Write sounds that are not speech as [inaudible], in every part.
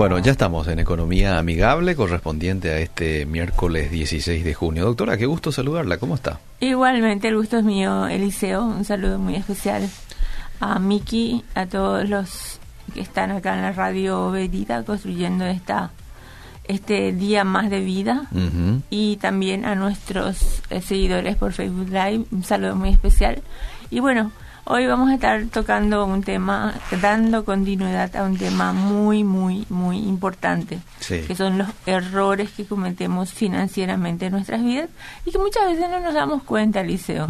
Bueno, ya estamos en Economía Amigable, correspondiente a este miércoles 16 de junio. Doctora, qué gusto saludarla. ¿Cómo está? Igualmente, el gusto es mío, Eliseo. Un saludo muy especial a Miki, a todos los que están acá en la radio Verida construyendo esta este día más de vida y también a nuestros eh, seguidores por Facebook Live. Un saludo muy especial. Y bueno, Hoy vamos a estar tocando un tema, dando continuidad a un tema muy, muy, muy importante, que son los errores que cometemos financieramente en nuestras vidas y que muchas veces no nos damos cuenta, Liceo,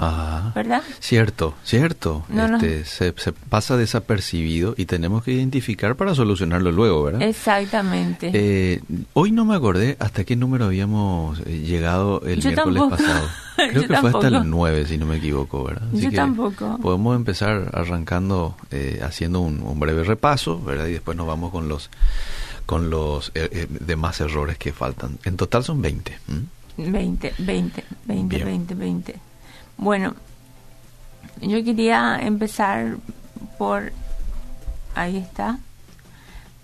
¿verdad? Cierto, cierto. este, Se, pasa desapercibido y tenemos que identificar para solucionarlo luego, ¿verdad? Exactamente. Eh, hoy no me acordé hasta qué número habíamos eh, llegado el miércoles pasado. [laughs] [laughs] Creo que fue hasta el 9, si no me equivoco, ¿verdad? Yo tampoco. Podemos empezar arrancando eh, haciendo un, breve repaso, ¿verdad? Y después nos vamos con los con los eh, eh, demás errores que faltan. En total son 20. 20, 20, 20, 20, 20. Bueno, yo quería empezar por, ahí está,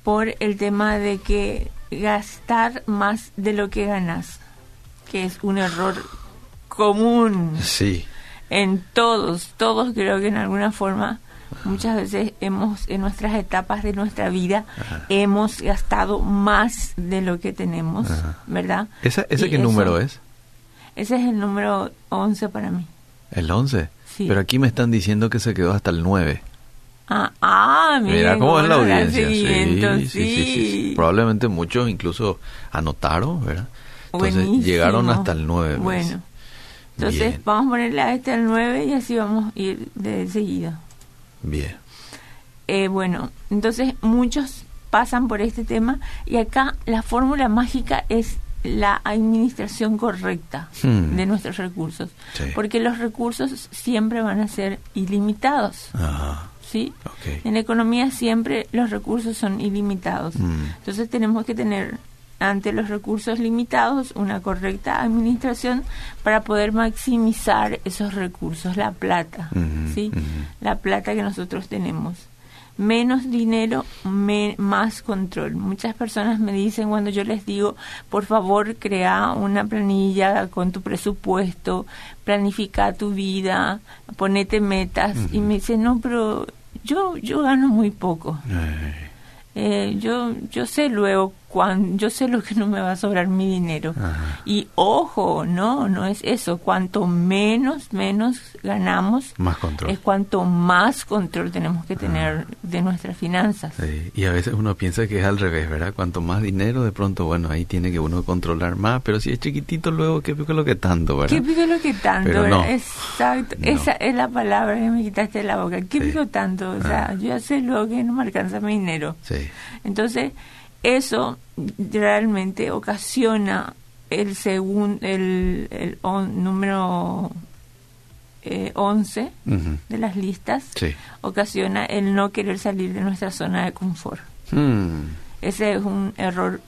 por el tema de que gastar más de lo que ganas, que es un error común. Sí. En todos, todos creo que en alguna forma, muchas veces hemos, en nuestras etapas de nuestra vida, hemos gastado más de lo que tenemos, ¿verdad? ¿Ese, ese qué número es? Ese es el número 11 para mí. ¿El 11? Sí. Pero aquí me están diciendo que se quedó hasta el 9. Ah, ah mira cómo es la audiencia. Sí, sí, sí, Probablemente muchos incluso anotaron, ¿verdad? Entonces llegaron hasta el 9. Bueno. Entonces vamos a ponerle a este al 9 y así vamos a ir de seguida. Bien. Eh, bueno, entonces muchos pasan por este tema y acá la fórmula mágica es la administración correcta hmm. de nuestros recursos, porque los recursos siempre van a ser ilimitados. ¿sí? En la economía siempre los recursos son ilimitados. Hmm. Entonces tenemos que tener ante los recursos limitados una correcta administración para poder maximizar esos recursos, la plata, ¿sí? La plata que nosotros tenemos. Menos dinero, más control. Muchas personas me dicen cuando yo les digo, por favor, crea una planilla con tu presupuesto, planifica tu vida, ponete metas. Y me dicen, no, pero yo, yo gano muy poco. Eh, yo, yo sé luego yo sé lo que no me va a sobrar mi dinero. Y ojo, no, no es eso. Cuanto menos, menos ganamos, más control. es cuanto más control tenemos que tener de nuestras finanzas. Y a veces uno piensa que es al revés, ¿verdad? Cuanto más dinero, de pronto, bueno, ahí tiene que uno controlar más, pero si es chiquitito, luego, ¿qué pico lo que tanto, verdad? ¿Qué pico lo que tanto? No. Exacto, esa es la palabra que me quitaste de la boca. ¿Qué pico tanto? O sea, yo ya sé luego que no me alcanza mi dinero. Sí. Entonces, eso realmente ocasiona el segundo el, el número eh, 11 de las listas ocasiona el no querer salir de nuestra zona de confort. Hmm. ese es un error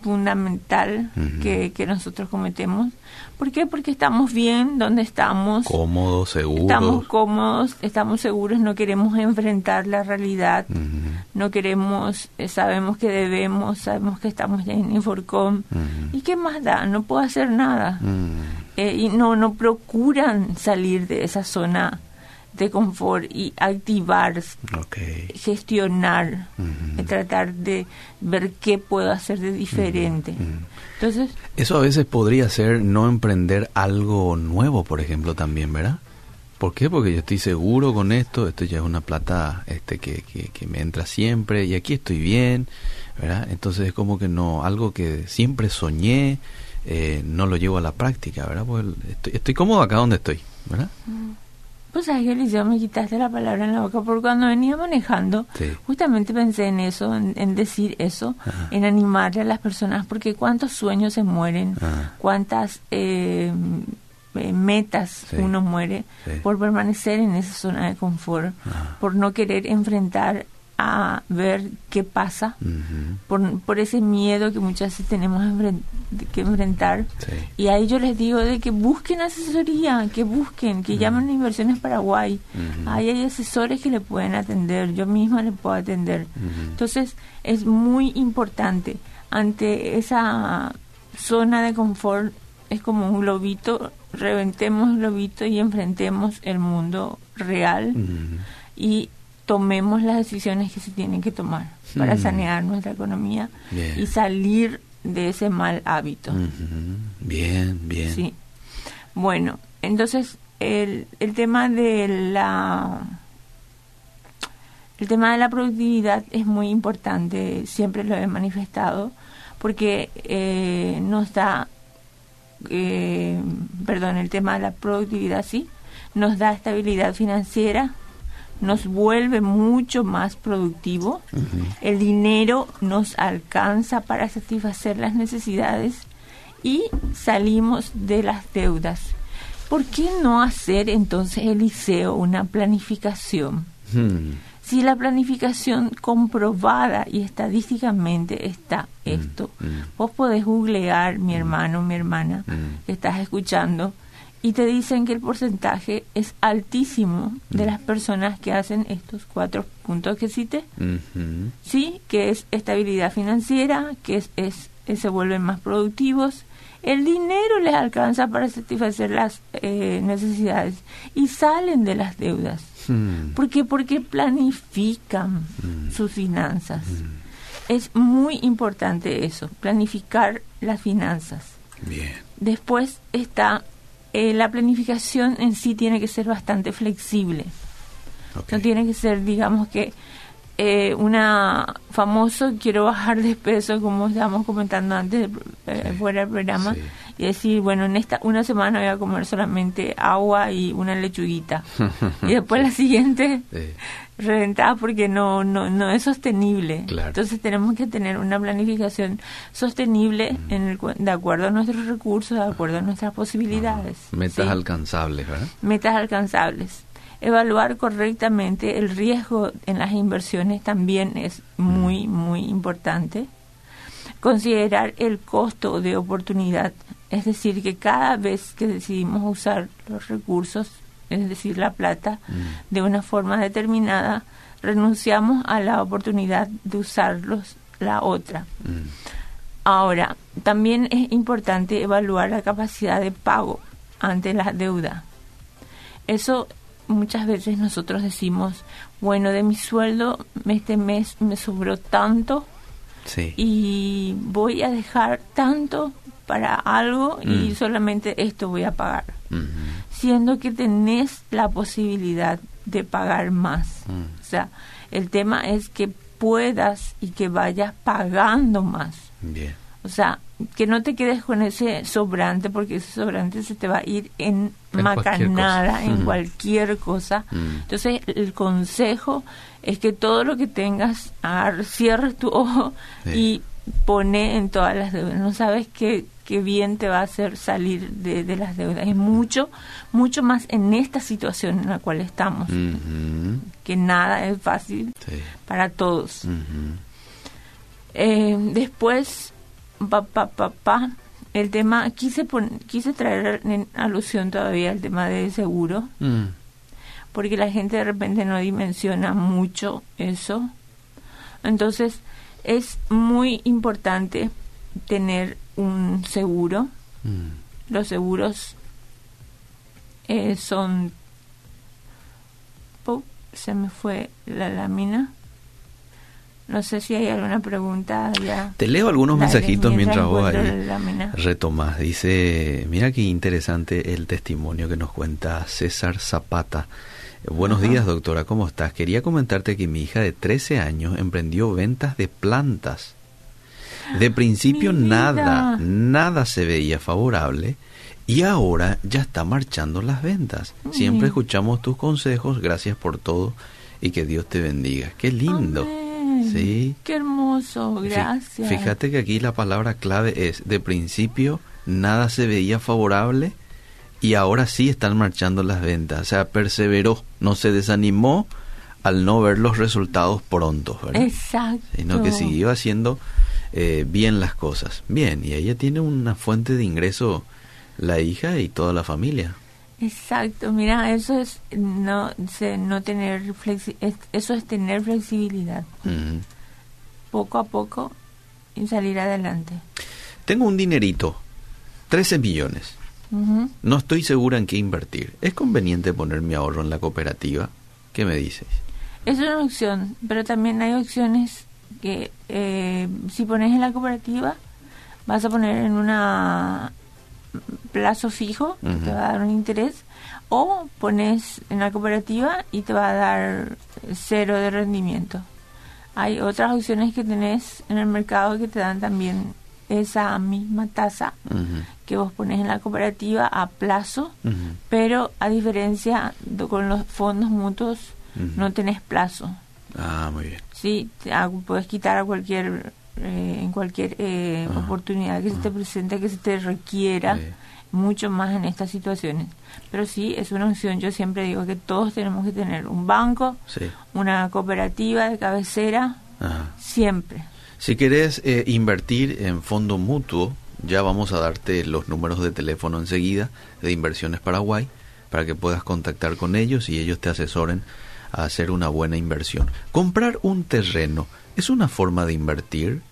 fundamental que, que, nosotros cometemos. ¿Por qué? Porque estamos bien donde estamos. Cómodos, seguros. Estamos cómodos, estamos seguros, no queremos enfrentar la realidad, no queremos, eh, sabemos que debemos, sabemos que estamos ya en Inforcom. ¿Y qué más da? No puedo hacer nada. Eh, y no, no procuran salir de esa zona de confort y activar, gestionar, tratar de ver qué puedo hacer de diferente. Entonces, eso a veces podría ser no emprender algo nuevo, por ejemplo, también, ¿verdad? ¿Por qué? Porque yo estoy seguro con esto, esto ya es una plata este que, que, me entra siempre y aquí estoy bien, ¿verdad? Entonces es como que no, algo que siempre soñé, eh, no lo llevo a la práctica, ¿verdad? Pues estoy, estoy cómodo acá donde estoy, ¿verdad? Mm. Pues sabes que Eliseo me quitaste la palabra en la boca porque cuando venía manejando, justamente pensé en eso, en, decir eso, en animarle a las personas, porque cuántos sueños se mueren, cuántas eh, eh, metas uno muere por permanecer en esa zona de confort, por no querer enfrentar a ver qué pasa, por, por ese miedo que muchas veces tenemos que enfrentar. Y ahí yo les digo de que busquen asesoría, que busquen, que llamen a Inversiones Paraguay. Ahí hay asesores que le pueden atender, yo misma le puedo atender. Entonces es muy importante ante esa zona de confort, es como un globito, reventemos el globito y enfrentemos el mundo real y tomemos las decisiones que se tienen que tomar para sanear nuestra economía y salir de ese mal hábito. Bien, bien. Sí. Bueno, entonces el, el tema de la el tema de la productividad es muy importante, siempre lo he manifestado, porque eh, nos da, eh, perdón, el tema de la productividad sí, nos da estabilidad financiera, nos vuelve mucho más productivo, el dinero nos alcanza para satisfacer las necesidades y salimos de las deudas. ¿Por qué no hacer entonces, Eliseo, una planificación? Hmm. Si la planificación comprobada y estadísticamente está hmm. esto, hmm. vos podés googlear, mi hermano, mi hermana, que estás escuchando, y te dicen que el porcentaje es altísimo de las personas que hacen estos cuatro puntos que cité. Sí, que es estabilidad financiera, que es, es, se vuelven más productivos, el dinero les alcanza para satisfacer las eh, necesidades y salen de las deudas. Hmm. ¿Por qué? Porque planifican hmm. sus finanzas. Hmm. Es muy importante eso, planificar las finanzas. Bien. Después está eh, la planificación en sí tiene que ser bastante flexible. No tiene que ser, digamos que, eh, una famoso, quiero bajar de peso, como estábamos comentando antes, eh, fuera del programa, y decir, bueno, en esta una semana voy a comer solamente agua y una lechuguita. [laughs] y después la siguiente reventada porque no, no, no es sostenible. Entonces tenemos que tener una planificación sostenible en el, de acuerdo a nuestros recursos, de acuerdo a nuestras posibilidades. Metas alcanzables, ¿verdad? Metas alcanzables. Evaluar correctamente el riesgo en las inversiones también es muy, muy importante. Considerar el costo de oportunidad, es decir, que cada vez que decidimos usar los recursos es decir, la plata, mm. de una forma determinada, renunciamos a la oportunidad de usarlos la otra. Mm. Ahora, también es importante evaluar la capacidad de pago ante la deuda. Eso muchas veces nosotros decimos, bueno, de mi sueldo este mes me sobró tanto y voy a dejar tanto para algo y mm. solamente esto voy a pagar. Siendo que tenés la posibilidad de pagar más. Mm. O sea, el tema es que puedas y que vayas pagando más. O sea, que no te quedes con ese sobrante porque ese sobrante se te va a ir en, macanada, en cualquier cosa. Mm. Entonces, el consejo es que todo lo que tengas, cierres tu ojo y pone en todas las deudas. No sabes qué, qué bien te va a hacer salir de, las deudas. Es mucho, mucho más en esta situación en la cual estamos, que nada es fácil para todos. eh, después, papá, papá, el tema, quise, quise traer en alusión todavía el tema de seguro, mm. porque la gente de repente no dimensiona mucho eso. Entonces, es muy importante tener un seguro. Mm. Los seguros eh, son... se me fue la lámina. No sé si hay alguna pregunta ya. Te leo algunos mensajitos mientras, vos ahí retomas. Dice, mira qué interesante el testimonio que nos cuenta César Zapata. Buenos días, doctora, ¿cómo estás? Quería comentarte que mi hija de 13 años emprendió ventas de plantas. De principio nada, nada se veía favorable y ahora ya está marchando las ventas. Siempre escuchamos tus consejos, gracias por todo y que Dios te bendiga. Qué lindo. Sí. Qué hermoso, gracias. Fíjate que aquí la palabra clave es, de principio nada se veía favorable y ahora sí están marchando las ventas. O sea, perseveró, no se desanimó al no ver los resultados prontos, ¿verdad? Exacto. Sino que siguió haciendo eh, bien las cosas. Bien, y ella tiene una fuente de ingreso, la hija y toda la familia. Exacto, mira, eso es no, no tener flexi eso es tener flexibilidad. Poco a poco y salir adelante. Tengo un dinerito, 13 millones. No estoy segura en qué invertir. ¿Es conveniente poner mi ahorro en la cooperativa? ¿Qué me dices? Es una opción, pero también hay opciones que eh, si pones en la cooperativa vas a poner en una plazo fijo que te va a dar un interés o pones en la cooperativa y te va a dar cero de rendimiento. Hay otras opciones que tenés en el mercado que te dan también esa misma tasa que vos pones en la cooperativa a plazo, pero a diferencia de, con los fondos mutuos no tenés plazo. Ah, muy bien. Sí, puedes quitar a cualquier eh, en cualquier eh, oportunidad que se te presente, que se te requiera, mucho más en estas situaciones. Pero sí, es una opción. Yo siempre digo que todos tenemos que tener un banco, una cooperativa de cabecera, siempre. Si querés eh, invertir en fondo mutuo, ya vamos a darte los números de teléfono enseguida de Inversiones Paraguay para que puedas contactar con ellos y ellos te asesoren a hacer una buena inversión. Comprar un terreno es una forma de invertir.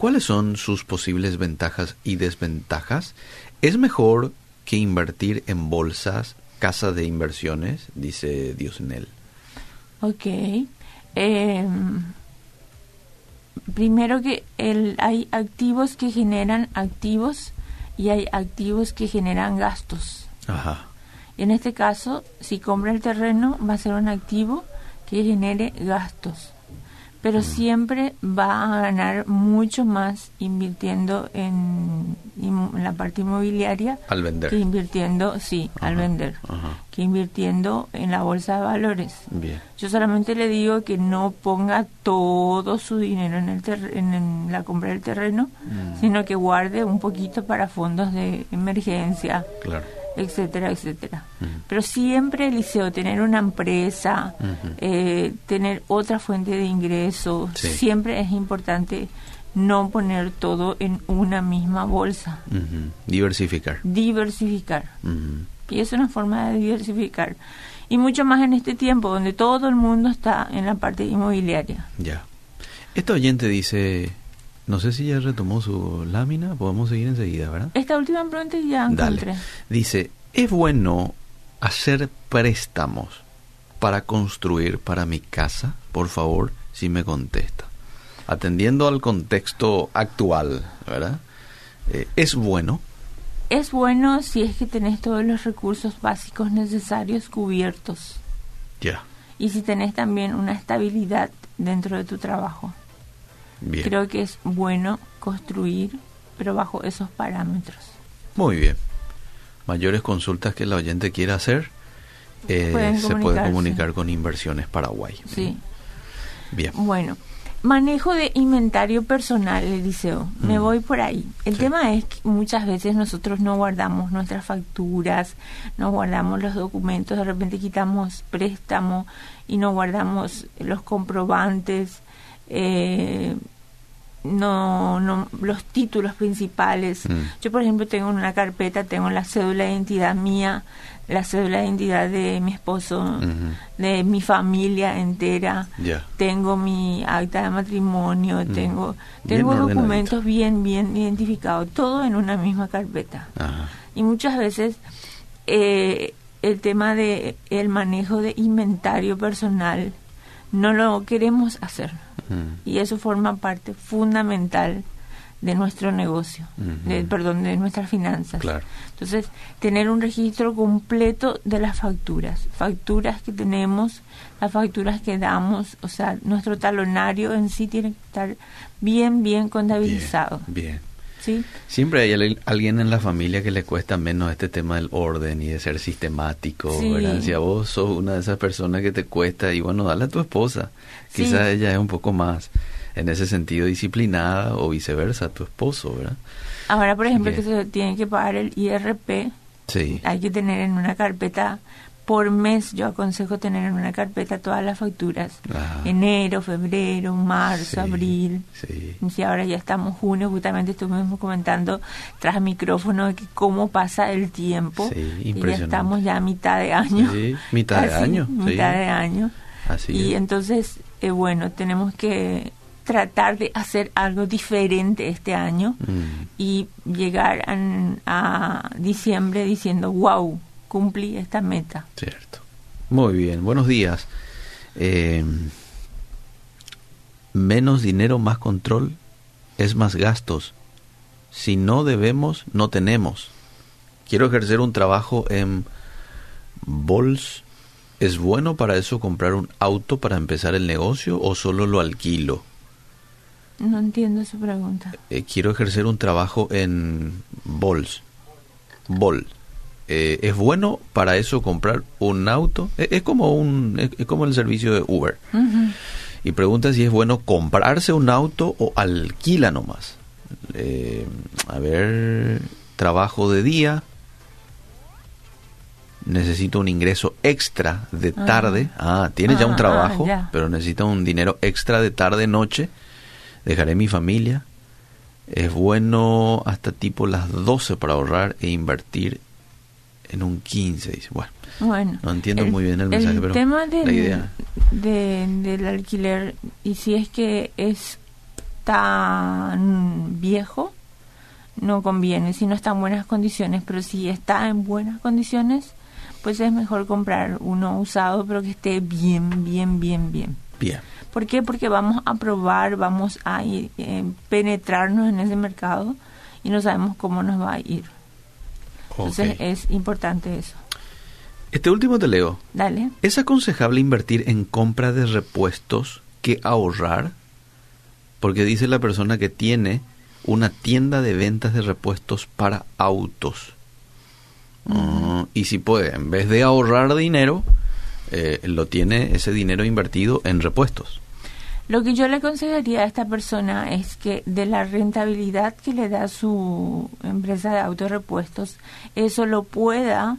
¿Cuáles son sus posibles ventajas y desventajas? ¿Es mejor que invertir en bolsas, casa de inversiones? Dice Diosnel. Ok. Em, primero que el, hay activos que generan activos y hay activos que generan gastos. Ajá. En este caso, si compra el terreno, va a ser un activo que genere gastos pero siempre va a ganar mucho más invirtiendo en, la parte inmobiliaria al vender. que invirtiendo sí al vender que invirtiendo en la bolsa de valores. Bien. yo solamente le digo que no ponga todo su dinero en el en, la compra del terreno mm. sino que guarde un poquito para fondos de emergencia. Claro etcétera, etcétera. Pero siempre, Eliseo, tener una empresa, eh, tener otra fuente de ingresos, siempre es importante no poner todo en una misma bolsa. Diversificar. Diversificar. Y es una forma de diversificar. Y mucho más en este tiempo donde todo el mundo está en la parte inmobiliaria. Ya. Este oyente dice, no sé si ya retomó su lámina, podemos seguir enseguida, ¿verdad? Esta última pregunta ya encontré. Dice, ¿es bueno hacer préstamos para construir para mi casa? Por favor, si me contesta. Atendiendo al contexto actual, ¿verdad? Eh, ¿Es bueno? Es bueno si es que tenés todos los recursos básicos necesarios cubiertos. Ya. Y si tenés también una estabilidad dentro de tu trabajo. Creo que es bueno construir, pero bajo esos parámetros. Muy bien. Mayores consultas que el oyente quiera hacer, eh, se puede comunicar con Inversiones Paraguay. Sí. Bien. Bueno, manejo de inventario personal, Eliseo. Me mm. voy por ahí. El tema es que muchas veces nosotros no guardamos nuestras facturas, no guardamos los documentos, de repente quitamos préstamo y no guardamos los comprobantes eh, no, no los títulos principales. Mm. Yo, por ejemplo, tengo una carpeta, tengo la cédula de identidad mía, la cédula de identidad de mi esposo, de mi familia entera. Tengo mi acta de matrimonio, mm. tengo tengo documentos bien bien identificados, todo en una misma carpeta. Y muchas veces eh, el tema de el manejo de inventario personal no lo queremos hacer. Y eso forma parte fundamental de nuestro negocio, de, perdón, de nuestras finanzas. Entonces, tener un registro completo de las facturas, facturas que tenemos, las facturas que damos, o sea, nuestro talonario en sí tiene que estar bien, bien contabilizado. bien. Siempre hay alguien en la familia que le cuesta menos este tema del orden y de ser sistemático, Si a vos sos una de esas personas que te cuesta, y bueno, dale a tu esposa. Quizás ella es un poco más, en ese sentido, disciplinada o viceversa, tu esposo, ¿verdad? Ahora, por ejemplo, que, se tiene que pagar el IRP, hay que tener en una carpeta por mes yo aconsejo tener en una carpeta todas las facturas. Enero, febrero, marzo, abril. Sí. Si ahora ya estamos junio, justamente estuvimos comentando tras micrófono que cómo pasa el tiempo. y ya estamos ya a mitad de año. mitad de año. Mitad de año. Así y entonces, eh, bueno, tenemos que tratar de hacer algo diferente este año mm. y llegar a, diciembre diciendo, wow, cumplí esta meta. Cierto. Muy bien, buenos días. Eh, menos dinero, más control, es más gastos. Si no debemos, no tenemos. Quiero ejercer un trabajo en Bols. ¿Es bueno para eso comprar un auto para empezar el negocio o solo lo alquilo? No entiendo su pregunta. Eh, quiero ejercer un trabajo en Bols. Bol. Eh, ¿Es bueno para eso comprar un auto? Eh, es, como un es, como el servicio de Uber. Y pregunta si es bueno comprarse un auto o alquila nomás. a ver, trabajo de día. Necesito un ingreso extra de ah. tarde. Ah, tiene ya un ah, trabajo, pero necesita un dinero extra de tarde, noche dejaré mi familia. Es bueno hasta tipo las 12 para ahorrar e invertir en un 15. Dice. Bueno, no entiendo muy bien el mensaje, pero tema del, del alquiler, y si es que es tan viejo, no conviene, si no está en buenas condiciones, pero si está en buenas condiciones, pues es mejor comprar uno usado, pero que esté bien, bien, bien, bien. Bien. ¿Por qué? Porque vamos a probar, vamos a eh, penetrarnos en ese mercado y no sabemos cómo nos va a ir. Entonces es importante eso. Este último te leo. Dale. ¿Es aconsejable invertir en compra de repuestos que ahorrar? Porque dice la persona que tiene una tienda de ventas de repuestos para autos. Ah, y si puede, en vez de ahorrar dinero, eh, lo tiene ese dinero invertido en repuestos. Lo que yo le aconsejaría a esta persona es que de la rentabilidad que le da su empresa de autorrepuestos, eso lo pueda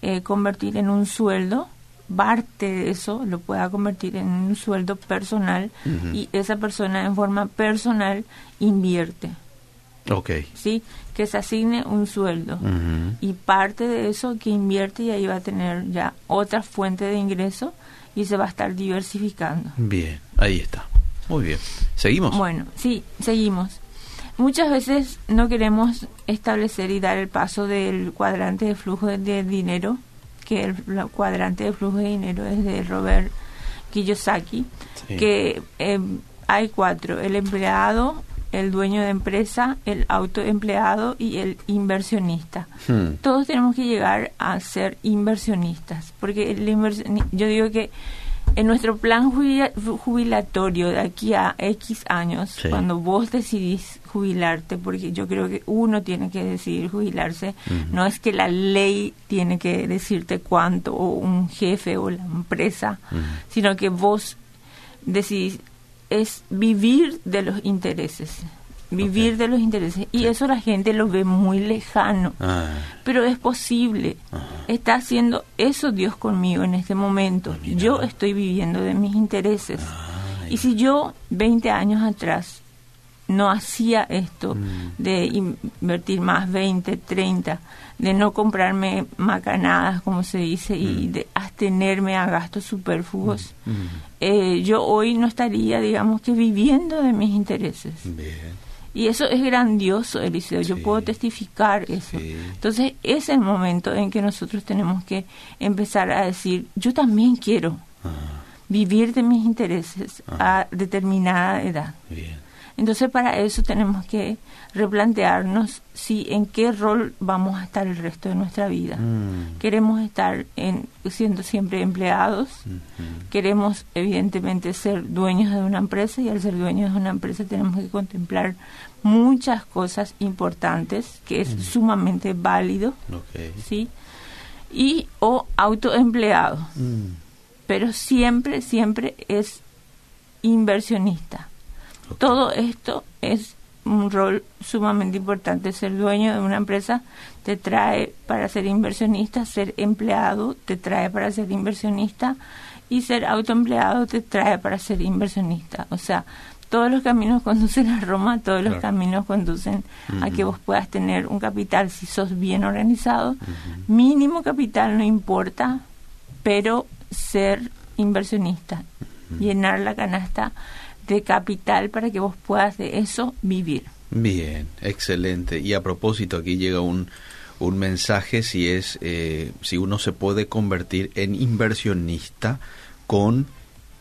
eh, convertir en un sueldo, parte de eso lo pueda convertir en un sueldo personal y esa persona en forma personal invierte. Ok. ¿Sí? Que se asigne un sueldo. Y parte de eso que invierte y ahí va a tener ya otra fuente de ingreso y se va a estar diversificando. Bien, ahí está. Muy bien. ¿Seguimos? Bueno, sí, seguimos. Muchas veces no queremos establecer y dar el paso del cuadrante de flujo de, dinero, que el, cuadrante de flujo de dinero es de Robert Kiyosaki, que eh, hay cuatro, el empleado, el dueño de empresa, el autoempleado y el inversionista. Hmm. Todos tenemos que llegar a ser inversionistas, porque el yo digo que en nuestro plan jubilatorio de aquí a X años, cuando vos decidís jubilarte, porque yo creo que uno tiene que decidir jubilarse, no es que la ley tiene que decirte cuánto, o un jefe o la empresa, sino que vos decidís es vivir de los intereses vivir de los intereses y eso la gente lo ve muy lejano. Ah. pero es posible. Está haciendo eso Dios conmigo en este momento. Yo estoy viviendo de mis intereses. Y si yo 20 años atrás no hacía esto mm. de invertir más 20, 30, de no comprarme macanadas, como se dice, y mm. de abstenerme a gastos superfluos, mm. eh, yo hoy no estaría, digamos que, viviendo de mis intereses. Y eso es grandioso, Eliseo, yo puedo testificar eso. Entonces es el momento en que nosotros tenemos que empezar a decir, yo también quiero vivir de mis intereses a determinada edad. Bien. Entonces para eso tenemos que replantearnos si en qué rol vamos a estar el resto de nuestra vida. Mm. Queremos estar en, siendo siempre empleados, queremos evidentemente ser dueños de una empresa y al ser dueños de una empresa tenemos que contemplar muchas cosas importantes que es mm. sumamente válido, ¿sí? Y o autoempleado. Mm. Pero siempre, siempre es inversionista todo esto es un rol sumamente importante. Ser dueño de una empresa te trae para ser inversionista, ser empleado te trae para ser inversionista y ser autoempleado te trae para ser inversionista. O sea, todos los caminos [laughs] conducen a Roma, todos los caminos conducen a que vos puedas tener un capital si sos bien organizado. Mínimo capital no importa, pero ser inversionista, llenar la canasta de capital para que vos puedas de eso vivir. Bien, excelente. Y a propósito, aquí llega un, un mensaje si es eh, si uno se puede convertir en inversionista con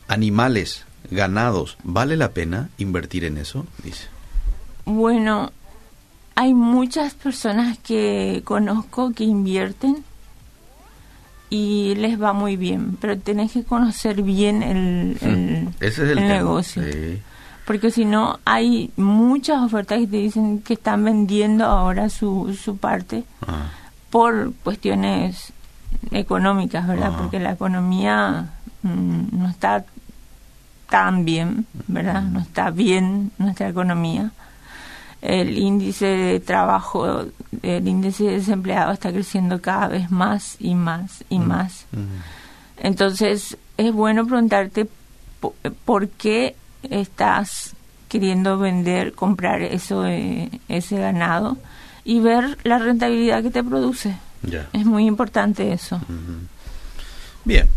animales, ganados. ¿Vale la pena invertir en eso? Dice. Bueno, hay muchas personas que conozco que invierten y les va muy bien, pero tenés que conocer bien el, el, negocio. Porque si no, hay muchas ofertas que te dicen que están vendiendo ahora su, su parte ah. por cuestiones económicas, ¿verdad? Porque la economía mm, no está tan bien, ¿verdad? No está bien nuestra economía el índice de trabajo, el índice de desempleado está creciendo cada vez más y más y más. Entonces, es bueno preguntarte por qué estás queriendo vender, comprar eso, eh, ese ganado y ver la rentabilidad que te produce. Es muy importante eso. Bien.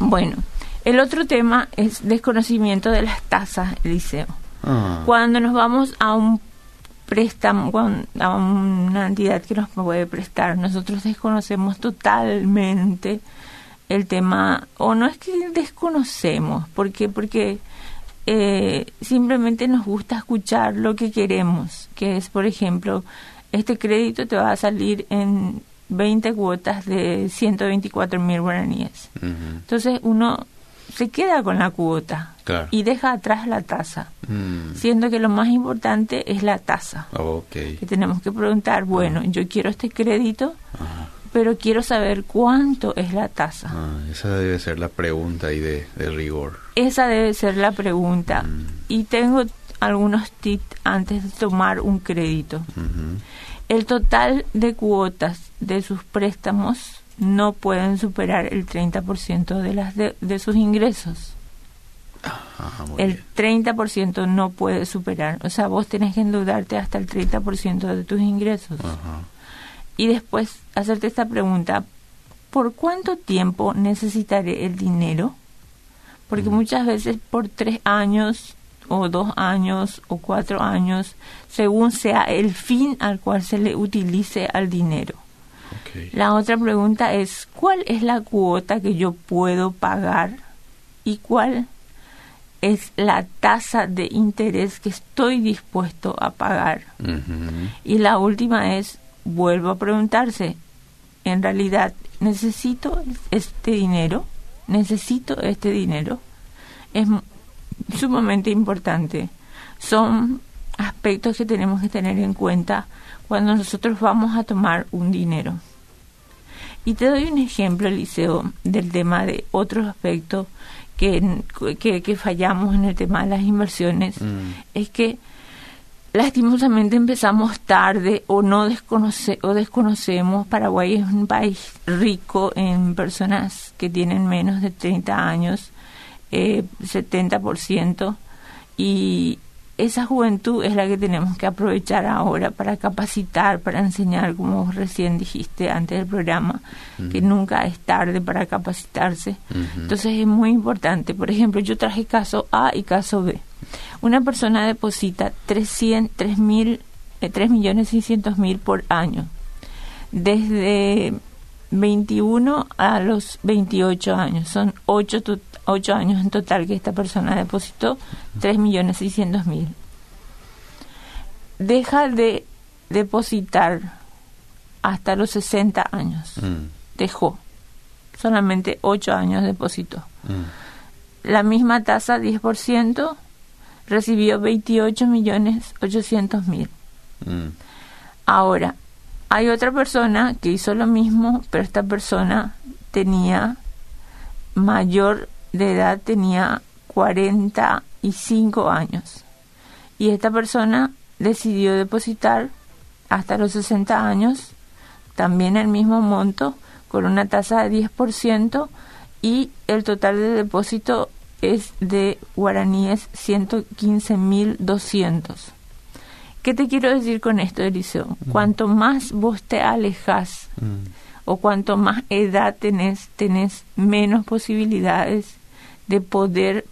Bueno, el otro tema es desconocimiento de las tasas, Eliseo. Ah. Cuando nos vamos a un préstamo a una entidad que nos puede prestar. Nosotros desconocemos totalmente el tema, o no es que desconocemos, porque porque eh, simplemente nos gusta escuchar lo que queremos, que es, por ejemplo, este crédito te va a salir en 20 cuotas de 124 mil guaraníes. Entonces uno se queda con la cuota y deja atrás la tasa, mm. siendo que lo más importante es la tasa. Que tenemos que preguntar, bueno, yo quiero este crédito, pero quiero saber cuánto es la tasa. Ah, esa debe ser la pregunta y de, rigor. Esa debe ser la pregunta. Mm. Y tengo algunos tips antes de tomar un crédito. El total de cuotas de sus préstamos no pueden superar el 30% de, las de sus ingresos el 30% no puede superar. O sea, vos tenés que endeudarte hasta el 30% de tus ingresos. Y después hacerte esta pregunta, ¿por cuánto tiempo necesitaré el dinero? Porque mm. muchas veces por tres años o dos años o cuatro años, según sea el fin al cual se le utilice al dinero. La otra pregunta es, ¿cuál es la cuota que yo puedo pagar y cuál es la tasa de interés que estoy dispuesto a pagar. Y la última es, vuelvo a preguntarse, en realidad, ¿necesito este dinero? ¿Necesito este dinero? Es sumamente importante. Son aspectos que tenemos que tener en cuenta cuando nosotros vamos a tomar un dinero. Y te doy un ejemplo, Eliseo, del tema de otros aspectos que, que, fallamos en el tema de las inversiones mm. es que lastimosamente empezamos tarde o no desconoce, o desconocemos. Paraguay es un país rico en personas que tienen menos de 30 años, eh, 70%, y esa juventud es la que tenemos que aprovechar ahora para capacitar, para enseñar, como recién dijiste antes del programa, que nunca es tarde para capacitarse. Entonces es muy importante. Por ejemplo, yo traje caso A y caso B. Una persona deposita 300, 3 mil, eh, millones 600 mil por año. Desde 21 a los 28 años. Son 8 ocho años en total que esta persona depositó tres millones seiscientos mil. Deja de depositar hasta los 60 años. Mm. Dejó. Solamente ocho años depositó. Mm. La misma tasa, 10%, recibió 28 millones 800 mil. Mm. Ahora, hay otra persona que hizo lo mismo, pero esta persona tenía mayor de edad tenía 45 años y esta persona decidió depositar hasta los 60 años también el mismo monto con una tasa de 10% y el total de depósito es de guaraníes 115.200. ¿Qué te quiero decir con esto, Eliseo? Mm. Cuanto más vos te alejas mm. o cuanto más edad tenés, tenés menos posibilidades de poder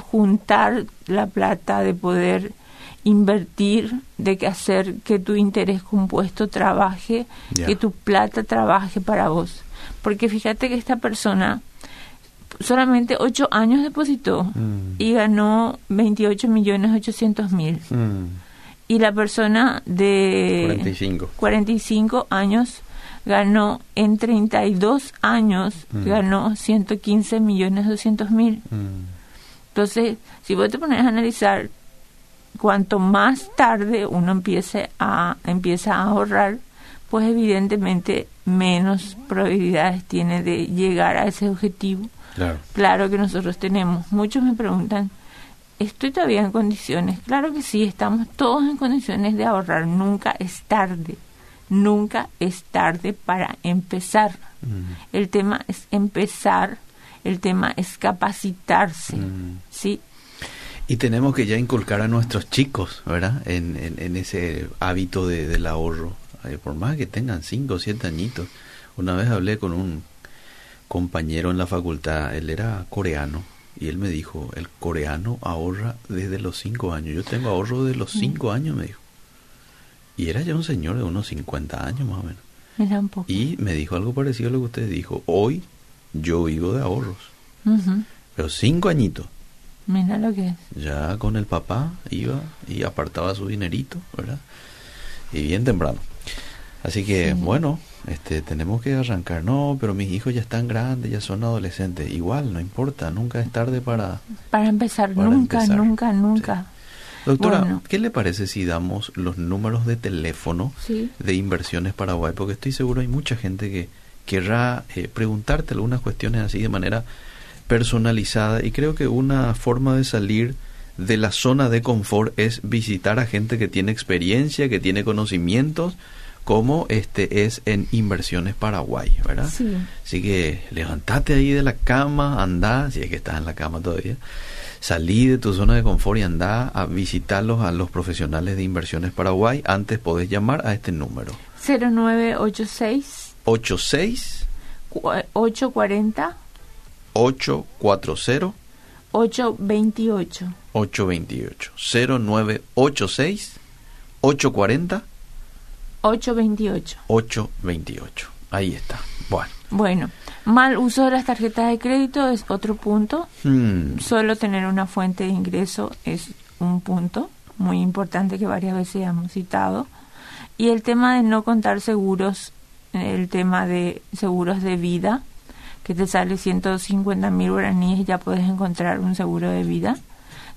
juntar la plata, de poder invertir, de que hacer que tu interés compuesto trabaje, que tu plata trabaje para vos. Porque fíjate que esta persona solamente ocho años depositó mm. y ganó 28 millones 800 mil. Mm. Y la persona de 45. 45 años ganó en 32 años, mm. ganó 115 millones 200 mil. Entonces, si vos te pones a analizar, cuanto más tarde uno empiece a, empieza a ahorrar, pues evidentemente menos probabilidades tiene de llegar a ese objetivo Claro. que nosotros tenemos. Muchos me preguntan, ¿estoy todavía en condiciones? Claro que sí, estamos todos en condiciones de ahorrar. Nunca es tarde. Nunca es tarde para empezar. Mm. El tema es empezar, el tema es capacitarse, mm. ¿sí? Y tenemos que ya inculcar a nuestros chicos, ¿verdad? En, en, ese hábito de, del ahorro. Por más que tengan cinco o siete añitos. Una vez hablé con un compañero en la facultad, él era coreano, y él me dijo, el coreano ahorra desde los cinco años. Yo tengo ahorro de los cinco años, me dijo. Y era ya un señor de unos 50 años más o menos. Y me dijo algo parecido a lo que usted dijo. Hoy yo vivo de ahorros. Pero cinco añitos. Mira lo que es. Ya con el papá iba y apartaba su dinerito, ¿verdad? Y bien temprano. Así que, bueno, este, tenemos que arrancar. No, pero mis hijos ya están grandes, ya son adolescentes. Igual, no importa, nunca es tarde para... Para empezar, nunca, nunca, nunca. Doctora, ¿qué le parece si damos los números de teléfono de Inversiones Paraguay? Porque estoy seguro hay mucha gente que querrá eh, preguntarte algunas cuestiones así de manera personalizada y creo que una forma de salir de la zona de confort es visitar a gente que tiene experiencia, que tiene conocimientos como este es en Inversiones Paraguay, ¿verdad? Sí. Así que levantate ahí de la cama, anda, si es que estás en la cama todavía, salí de tu zona de confort y anda a visitarlos a los profesionales de Inversiones Paraguay. Antes podés llamar a este número. 0986 86 840 840 828 828 0986 840 828. 828. Ahí está. Bueno. Bueno, mal uso de las tarjetas de crédito es otro punto. Hmm. Solo tener una fuente de ingreso es un punto muy importante que varias veces hemos citado. Y el tema de no contar seguros, el tema de seguros de vida, que te sale 150 mil guaraníes, ya puedes encontrar un seguro de vida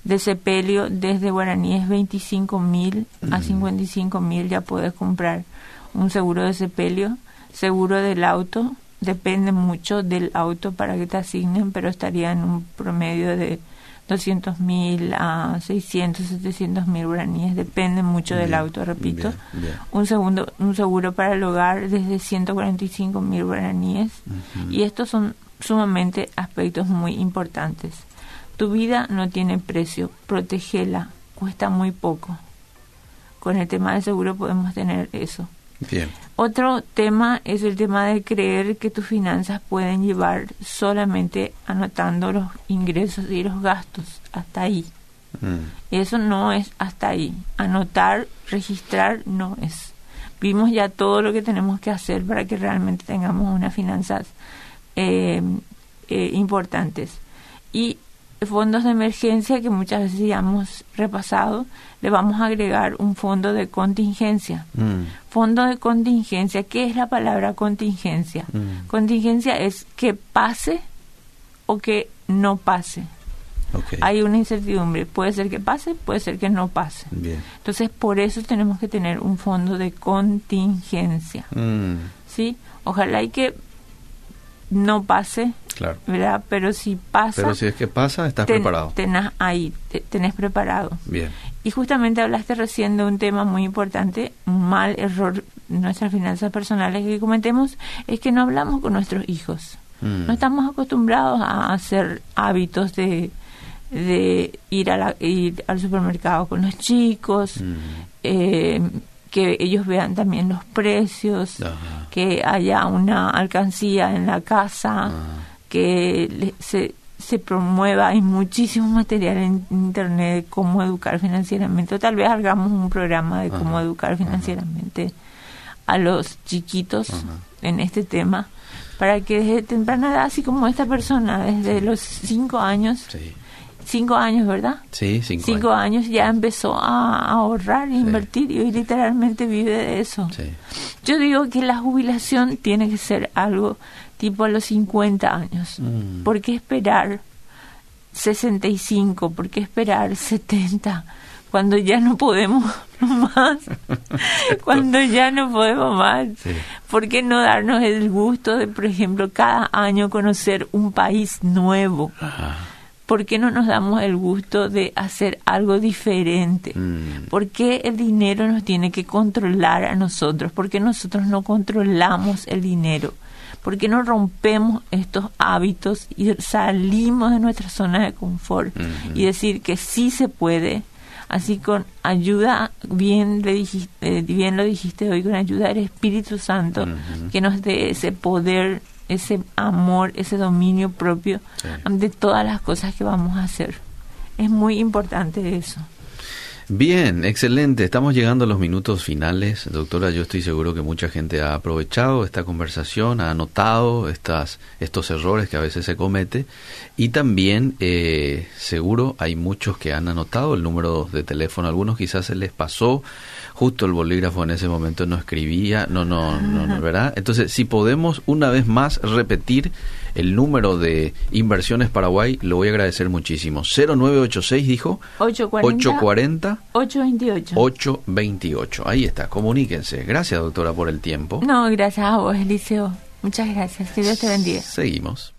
de sepelio desde guaraníes 25 mil a 55 mil ya puedes comprar un seguro de sepelio. Seguro del auto, depende mucho del auto para que te asignen, pero estaría en un promedio de 200 mil a 600, 700 mil guaraníes, depende mucho del auto, repito. Un segundo, un seguro para el hogar desde 145 mil guaraníes. Y estos son sumamente aspectos muy importantes. Tu vida no tiene precio, protégela, cuesta muy poco. Con el tema de seguro podemos tener eso. Bien. Otro tema es el tema de creer que tus finanzas pueden llevar solamente anotando los ingresos y los gastos. Hasta ahí. Mm. Eso no es hasta ahí. Anotar, registrar, no es. Vimos ya todo lo que tenemos que hacer para que realmente tengamos unas finanzas eh, eh, importantes. Y fondos de emergencia que muchas veces ya hemos repasado, le vamos a agregar un fondo de contingencia. Mm. Fondo de contingencia, ¿qué es la palabra contingencia? Mm. Contingencia es que pase o que no pase. Hay una incertidumbre, puede ser que pase, puede ser que no pase. Entonces, por eso tenemos que tener un fondo de contingencia. Mm. ¿Sí? Ojalá y que no pase Claro. ¿verdad? Pero si pasa... Pero si es que pasa, estás preparado. Tenés ahí, tenés preparado. Bien. Y justamente hablaste recién de un tema muy importante, un mal error en nuestras finanzas personales que cometemos, es que no hablamos con nuestros hijos. Mm. No estamos acostumbrados a hacer hábitos de, de ir, a la, ir al supermercado con los chicos, mm. eh, que ellos vean también los precios, que haya una alcancía en la casa, ah. Que se, se promueva, hay muchísimo material en internet de cómo educar financieramente, o tal vez hagamos un programa de cómo educar financieramente a los chiquitos en este tema, para que desde temprana edad, así como esta persona, desde los cinco años, cinco años, ¿verdad? Sí, cinco, cinco años. ya empezó a, ahorrar e invertir y hoy literalmente vive de eso. Yo digo que la jubilación tiene que ser algo tipo a los 50 años. Mm. ¿Por qué esperar 65? ¿Por qué esperar 70? Cuando ya no podemos [laughs] más, cuando ya no podemos más, ¿por qué no darnos el gusto de, por ejemplo, cada año conocer un país nuevo? ¿por qué no nos damos el gusto de hacer algo diferente? Mm. ¿Por qué el dinero nos tiene que controlar a nosotros? ¿Por qué nosotros no controlamos el dinero? ¿Por qué no rompemos estos hábitos y salimos de nuestra zona de confort y decir que sí se puede? Así con ayuda, bien, le dijiste, eh, bien lo dijiste hoy, con ayuda del Espíritu Santo, que nos dé ese poder ese amor, ese dominio propio de todas las cosas que vamos a hacer. Es muy importante eso. Bien, excelente. Estamos llegando a los minutos finales. Doctora, yo estoy seguro que mucha gente ha aprovechado esta conversación, ha anotado estas, estos errores que a veces se comete y también eh, seguro hay muchos que han anotado el número de teléfono. Algunos quizás se les pasó justo el bolígrafo en ese momento no escribía, no, no, no, ¿verdad? Entonces, si podemos una vez más repetir el número de Inversiones Paraguay, lo voy a agradecer muchísimo. 0986 dijo 840 828 828. Ahí está, comuníquense. Gracias, doctora, por el tiempo. No, gracias a vos, Eliseo. Muchas gracias. Que Dios te bendiga. Seguimos.